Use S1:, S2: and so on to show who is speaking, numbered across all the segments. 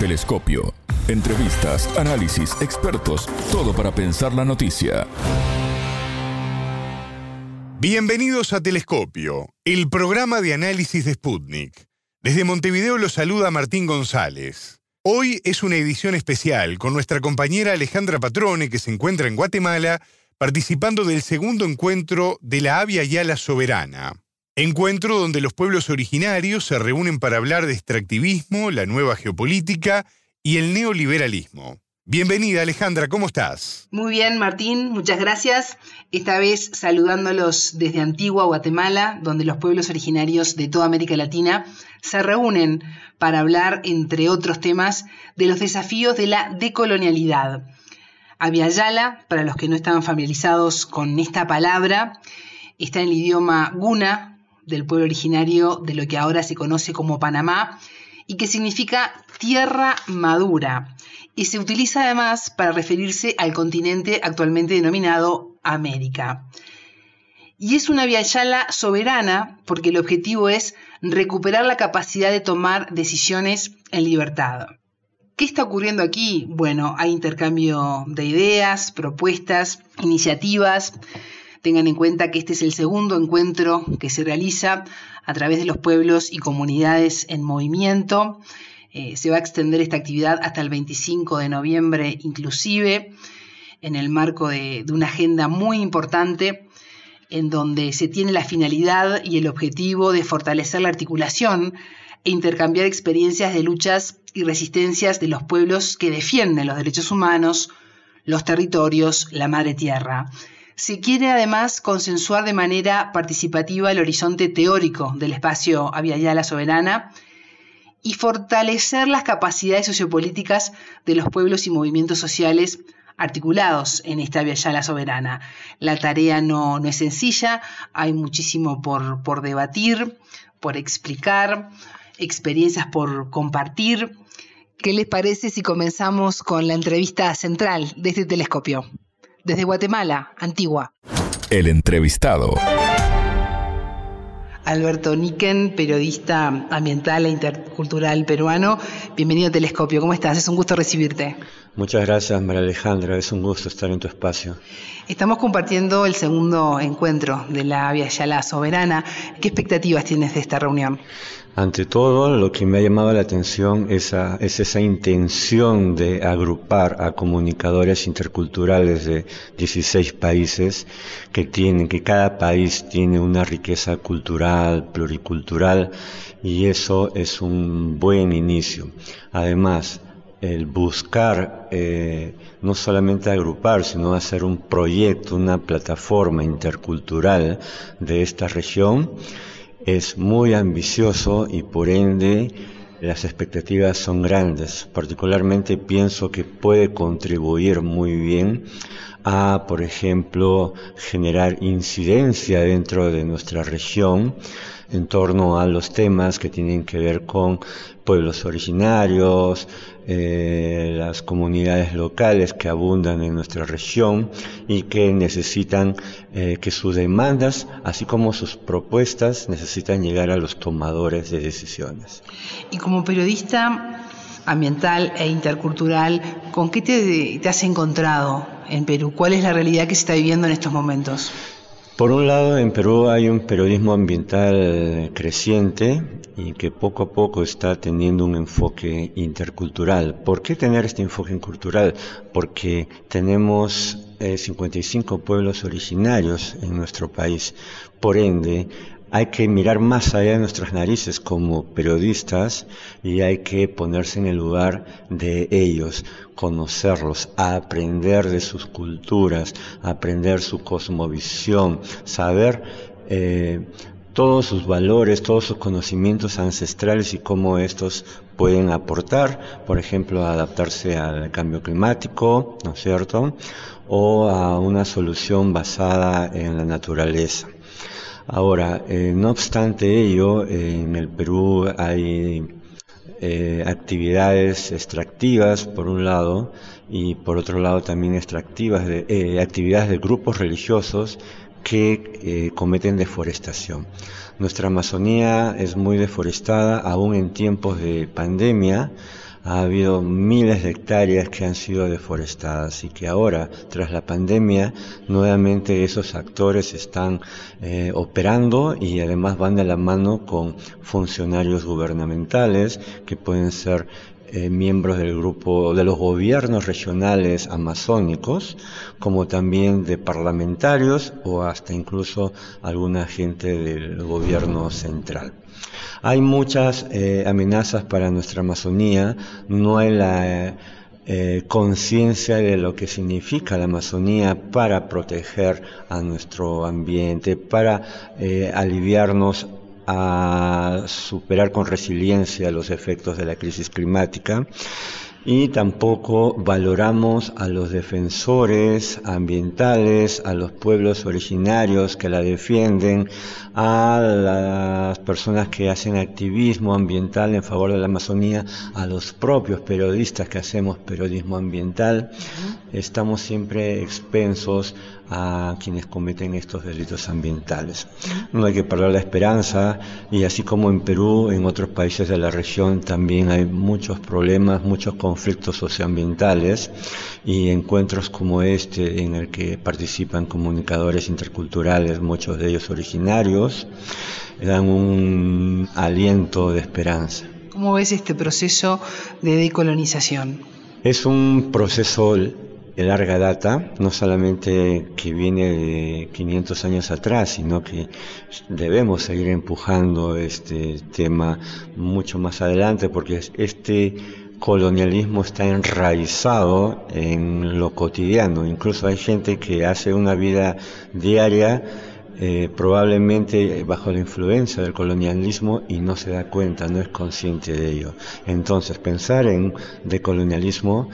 S1: Telescopio. Entrevistas, análisis, expertos, todo para pensar la noticia.
S2: Bienvenidos a Telescopio, el programa de análisis de Sputnik. Desde Montevideo los saluda Martín González. Hoy es una edición especial con nuestra compañera Alejandra Patrone, que se encuentra en Guatemala, participando del segundo encuentro de la Avia Yala Soberana. Encuentro donde los pueblos originarios se reúnen para hablar de extractivismo, la nueva geopolítica y el neoliberalismo. Bienvenida Alejandra, ¿cómo estás?
S3: Muy bien, Martín, muchas gracias. Esta vez saludándolos desde Antigua, Guatemala, donde los pueblos originarios de toda América Latina se reúnen para hablar, entre otros temas, de los desafíos de la decolonialidad. Yala, para los que no estaban familiarizados con esta palabra, está en el idioma guna, del pueblo originario de lo que ahora se conoce como Panamá y que significa tierra madura y se utiliza además para referirse al continente actualmente denominado América. Y es una viayala soberana porque el objetivo es recuperar la capacidad de tomar decisiones en libertad. ¿Qué está ocurriendo aquí? Bueno, hay intercambio de ideas, propuestas, iniciativas, Tengan en cuenta que este es el segundo encuentro que se realiza a través de los pueblos y comunidades en movimiento. Eh, se va a extender esta actividad hasta el 25 de noviembre inclusive, en el marco de, de una agenda muy importante en donde se tiene la finalidad y el objetivo de fortalecer la articulación e intercambiar experiencias de luchas y resistencias de los pueblos que defienden los derechos humanos, los territorios, la madre tierra. Se quiere además consensuar de manera participativa el horizonte teórico del espacio Aviala Soberana y fortalecer las capacidades sociopolíticas de los pueblos y movimientos sociales articulados en esta Aviala Soberana. La tarea no, no, es sencilla, hay muchísimo por, por debatir, por explicar, experiencias por compartir. ¿Qué les parece si comenzamos con la entrevista central de este telescopio? Desde Guatemala, Antigua.
S1: El entrevistado.
S3: Alberto Niken, periodista ambiental e intercultural peruano. Bienvenido a Telescopio, ¿cómo estás? Es un gusto recibirte.
S4: Muchas gracias, María Alejandra, es un gusto estar en tu espacio.
S3: Estamos compartiendo el segundo encuentro de la Via Yala Soberana. ¿Qué expectativas tienes de esta reunión?
S4: Ante todo, lo que me ha llamado la atención es, esa intención de agrupar a comunicadores interculturales de 16 países que tienen, que cada país tiene una riqueza cultural, pluricultural, y eso es un buen inicio. Además, el buscar eh, no solamente agrupar, sino hacer un proyecto, una plataforma intercultural de esta región, es muy ambicioso y por ende las expectativas son grandes. Particularmente pienso que puede contribuir muy bien a, por ejemplo, generar incidencia dentro de nuestra región en torno a los temas que tienen que ver con pueblos originarios, eh, las comunidades locales que abundan en nuestra región y que necesitan eh, que sus demandas, así como sus propuestas, necesitan llegar a los tomadores de decisiones.
S3: Y como periodista ambiental e intercultural, ¿con qué te, te has encontrado en Perú? ¿Cuál es la realidad que se está viviendo en estos momentos?
S4: Por un lado, en Perú hay un periodismo ambiental creciente y que poco a poco está teniendo un enfoque intercultural. ¿Por qué tener este enfoque cultural? Porque tenemos 55 eh, pueblos originarios en nuestro país. Por ende, hay que mirar más allá de nuestras narices como periodistas y hay que ponerse en el lugar de ellos, conocerlos, aprender de sus culturas, aprender su cosmovisión, saber eh, todos sus valores, todos sus conocimientos ancestrales y cómo estos pueden aportar, por ejemplo, a adaptarse al cambio climático, ¿no es cierto? O a una solución basada en la naturaleza. Ahora, eh, no obstante ello, en el Perú hay eh, actividades extractivas, por un lado, y por otro lado también extractivas de, eh, actividades de grupos religiosos que cometen deforestación. Nuestra Amazonía es muy deforestada, aún en tiempos de pandemia, ha habido miles de hectáreas que han sido deforestadas y que ahora, tras la pandemia, nuevamente esos actores están eh, operando y además van de la mano con funcionarios gubernamentales que pueden ser eh, miembros del grupo de los gobiernos regionales amazónicos, como también de parlamentarios o hasta incluso alguna gente del gobierno central. Hay muchas eh, amenazas para nuestra Amazonía, no hay la eh, conciencia de lo que significa la Amazonía para proteger a nuestro ambiente, para aliviarnos a superar con resiliencia los efectos de la crisis climática y tampoco valoramos a los defensores ambientales, a los pueblos originarios que la defienden, a las personas que hacen activismo ambiental en favor de la Amazonía, a los propios periodistas que hacemos periodismo ambiental. Estamos siempre expensos a quienes cometen estos delitos ambientales. No hay que perder la esperanza y así como en Perú, en otros países de la región también hay muchos problemas, muchos conflictos socioambientales y encuentros como este en el que participan comunicadores interculturales, muchos de ellos originarios, dan un aliento de esperanza.
S3: ¿Cómo ves este proceso de decolonización?
S4: Es un proceso de larga data, no solamente que viene de 500 años atrás, sino que debemos seguir empujando este tema mucho más adelante, porque este colonialismo está enraizado en lo cotidiano. Incluso hay gente que hace una vida diaria eh, probablemente bajo la influencia del colonialismo y no se da cuenta, no es consciente de ello. Entonces, pensar en decolonialismo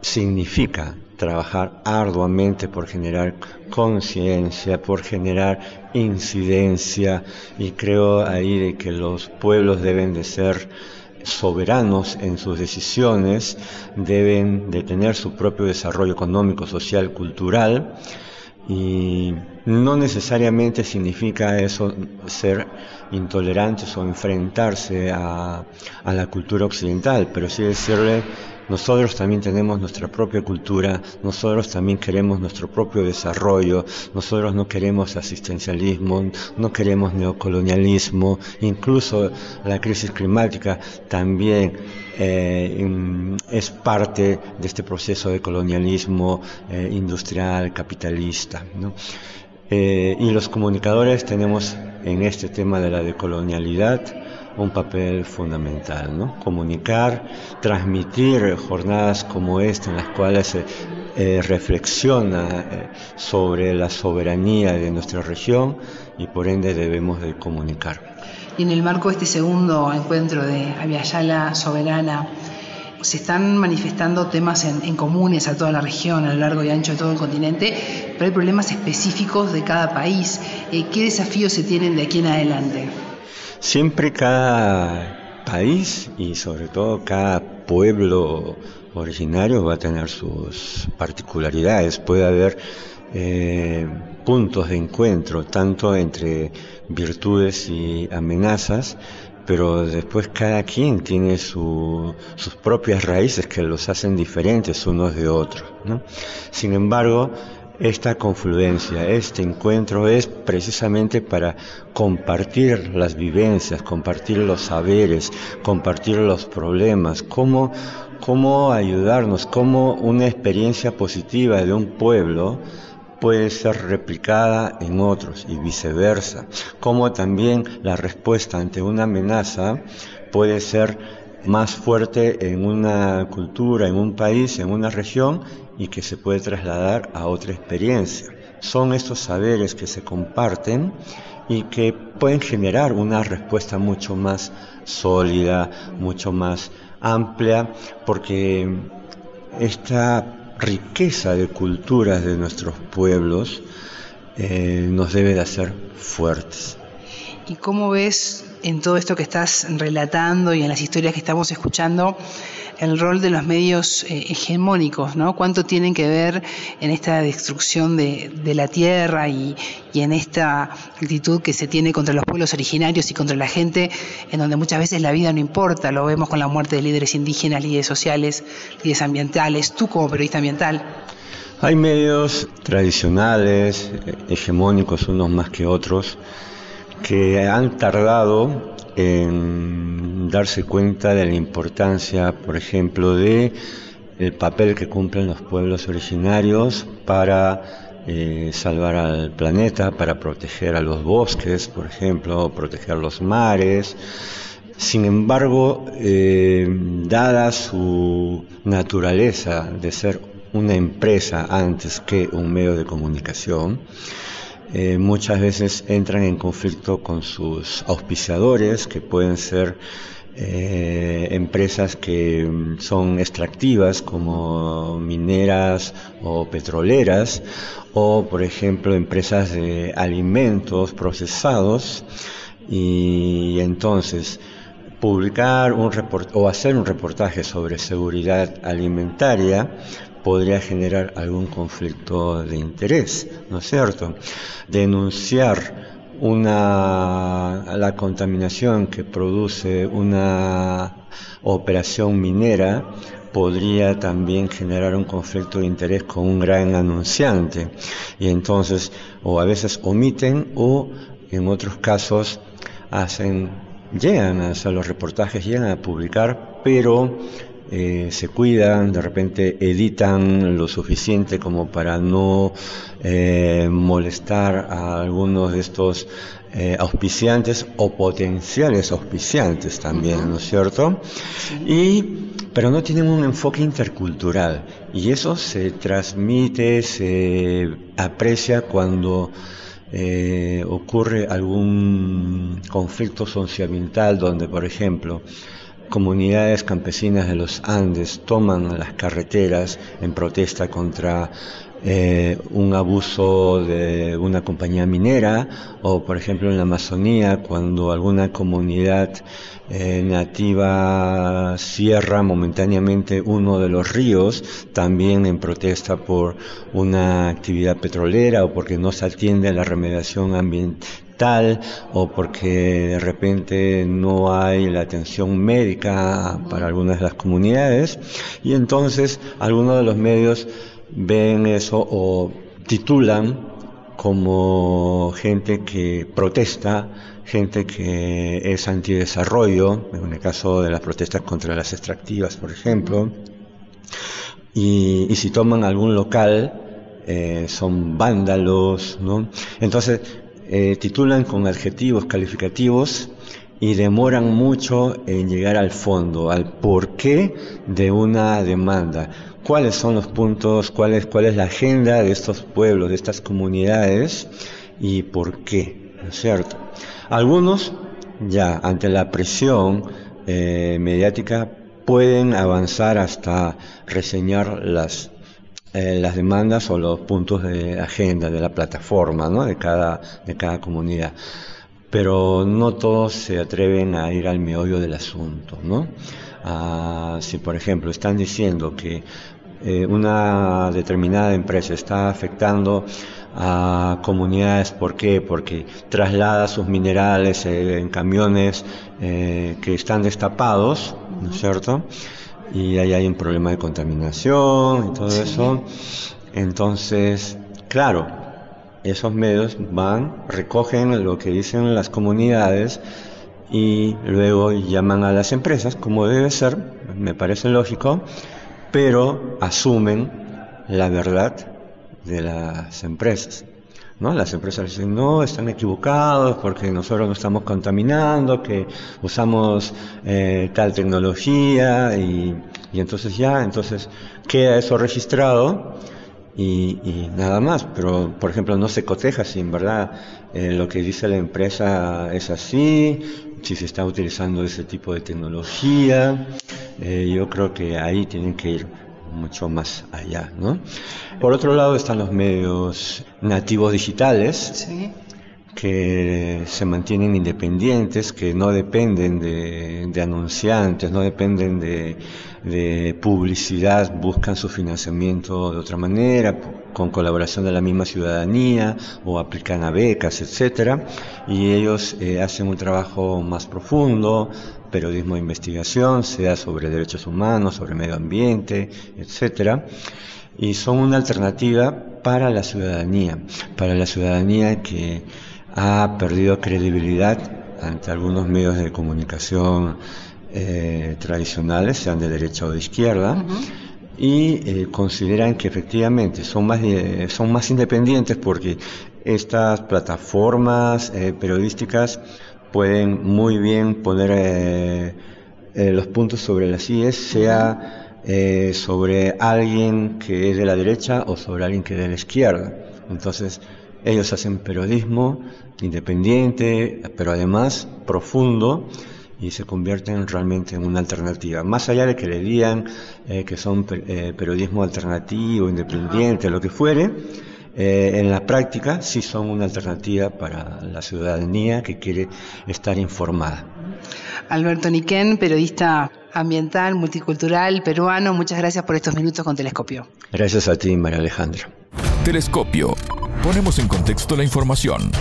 S4: significa trabajar arduamente por generar conciencia, por generar incidencia y creo ahí de que los pueblos deben de ser soberanos en sus decisiones, deben de tener su propio desarrollo económico, social, cultural y no necesariamente significa eso ser intolerantes o enfrentarse a, a la cultura occidental, pero sí decirle nosotros también tenemos nuestra propia cultura, nosotros también queremos nuestro propio desarrollo, nosotros no queremos asistencialismo, no queremos neocolonialismo, incluso la crisis climática también eh, es parte de este proceso de colonialismo eh, industrial, capitalista. Eh, y los comunicadores tenemos en este tema de la decolonialidad un papel fundamental, ¿no? Comunicar, transmitir jornadas como esta en las cuales se eh, reflexiona eh, sobre la soberanía de nuestra región y por ende debemos de comunicar.
S3: Y en el marco de este segundo encuentro de Aviala Soberana, se están manifestando temas en, comunes a toda la región, a lo largo y ancho de todo el continente, pero hay problemas específicos de cada país. Eh, ¿Qué desafíos se tienen de aquí en adelante?
S4: Siempre cada país y sobre todo cada pueblo originario va a tener sus particularidades. Puede haber eh, puntos de encuentro, tanto entre virtudes y amenazas, pero después cada quien tiene sus propias raíces que los hacen diferentes unos de otros. Sin embargo, esta confluencia, este encuentro es precisamente para compartir las vivencias, compartir los saberes, compartir los problemas, cómo, cómo ayudarnos, cómo una experiencia positiva de un pueblo puede ser replicada en otros y viceversa, cómo también la respuesta ante una amenaza puede ser más fuerte en una cultura, en un país, en una región y que se puede trasladar a otra experiencia. Son estos saberes que se comparten y que pueden generar una respuesta mucho más sólida, mucho más amplia, porque esta riqueza de culturas de nuestros pueblos eh, nos debe de hacer fuertes.
S3: ¿Y cómo ves en todo esto que estás relatando y en las historias que estamos escuchando el rol de los medios eh, hegemónicos, ¿no? ¿Cuánto tienen que ver en esta destrucción de, la tierra y, en esta actitud que se tiene contra los pueblos originarios y contra la gente, en donde muchas veces la vida no importa? Lo vemos con la muerte de líderes indígenas, líderes sociales, líderes ambientales. Tú como periodista ambiental.
S4: Hay medios tradicionales, hegemónicos unos más que otros, que han tardado en darse cuenta de la importancia, por ejemplo, de el papel que cumplen los pueblos originarios para eh, salvar al planeta, para proteger a los bosques, por ejemplo, proteger los mares. Sin embargo, eh, dada su naturaleza de ser una empresa antes que un medio de comunicación, eh, muchas veces entran en conflicto con sus auspiciadores, que pueden ser eh, empresas que mm, son extractivas como mineras o petroleras, o por ejemplo empresas de alimentos procesados, y entonces publicar un o hacer un reportaje sobre seguridad alimentaria podría generar algún conflicto de interés, ¿no es cierto? Denunciar una, la contaminación que produce una operación minera podría también generar un conflicto de interés con un gran anunciante y entonces o a veces omiten o en otros casos hacen llegan a hacer los reportajes llegan a publicar pero eh, se cuidan, de repente editan lo suficiente como para no eh, molestar a algunos de estos eh, auspiciantes o potenciales auspiciantes también, ¿no es cierto? Y, pero no tienen un enfoque intercultural y eso se transmite, se aprecia cuando ocurre algún conflicto socioambiental donde, por ejemplo, comunidades campesinas de los Andes toman las carreteras en protesta contra eh, un abuso de una compañía minera o por ejemplo en la Amazonía cuando alguna comunidad eh, nativa cierra momentáneamente uno de los ríos también en protesta por una actividad petrolera o porque no se atiende a la remediación ambiental tal o porque de repente no hay la atención médica para algunas de las comunidades. Y entonces algunos de los medios ven eso o titulan como gente que protesta, gente que es antidesarrollo, en el caso de las protestas contra las extractivas, por ejemplo, y, si toman algún local, eh, son vándalos, ¿no? Entonces, eh, titulan con adjetivos calificativos y demoran mucho en llegar al fondo, al porqué de una demanda. ¿Cuáles son los puntos, cuál es, cuál es la agenda de estos pueblos, de estas comunidades y por qué? ¿No es cierto? Algunos ya ante la presión eh, mediática pueden avanzar hasta reseñar las eh, las demandas o los puntos de agenda de la plataforma ¿no? de, cada, de cada comunidad. Pero no todos se atreven a ir al meollo del asunto. ¿no? Ah, si, por ejemplo, están diciendo que eh, una determinada empresa está afectando a comunidades. ¿Por qué? Porque traslada sus minerales eh, en camiones que están destapados, ¿no es cierto? y ahí hay un problema de contaminación y todo eso. Entonces, claro, esos medios van, recogen lo que dicen las comunidades y luego llaman a las empresas, como debe ser, me parece lógico, pero asumen la verdad de las empresas. ¿no? Las empresas dicen, no, están equivocados porque nosotros no estamos contaminando, que usamos eh, tal tecnología y, y, entonces ya, entonces queda eso registrado y, y, nada más. Pero, por ejemplo, no se coteja si en verdad eh, lo que dice la empresa es así, si se está utilizando ese tipo de tecnología. Eh, yo creo que ahí tienen que ir mucho más allá, ¿no? Por otro lado están los medios nativos digitales, que se mantienen independientes, que no dependen de, anunciantes, no dependen de, publicidad, buscan su financiamiento de otra manera, con colaboración de la misma ciudadanía o aplican a becas, etcétera, y ellos eh, hacen un trabajo más profundo, periodismo de investigación, sea sobre derechos humanos, sobre medio ambiente, etcétera, y son una alternativa para la ciudadanía, para la ciudadanía que ha perdido credibilidad ante algunos medios de comunicación eh, tradicionales, sean de derecha o de izquierda, y eh, consideran que efectivamente son más, son más independientes porque estas plataformas eh, periodísticas pueden muy bien poner los puntos sobre las IES, sea sobre alguien que es de la derecha o sobre alguien que es de la izquierda. Entonces, ellos hacen periodismo independiente, pero además profundo y se convierten realmente en una alternativa. Más allá de que le digan eh, que son eh, periodismo alternativo, independiente, lo que fuere, eh, en la práctica sí son una alternativa para la ciudadanía que quiere estar informada.
S3: Alberto Niquén, periodista ambiental, multicultural, peruano, muchas gracias por estos minutos con Telescopio.
S4: Gracias a ti, María Alejandra.
S1: Telescopio Ponemos en contexto la información.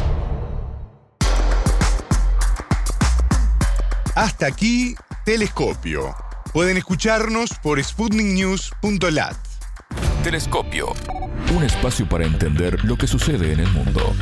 S2: Hasta aquí, Telescopio. Pueden escucharnos por sputniknews.lat.
S1: Telescopio. Un espacio para entender lo que sucede en el mundo.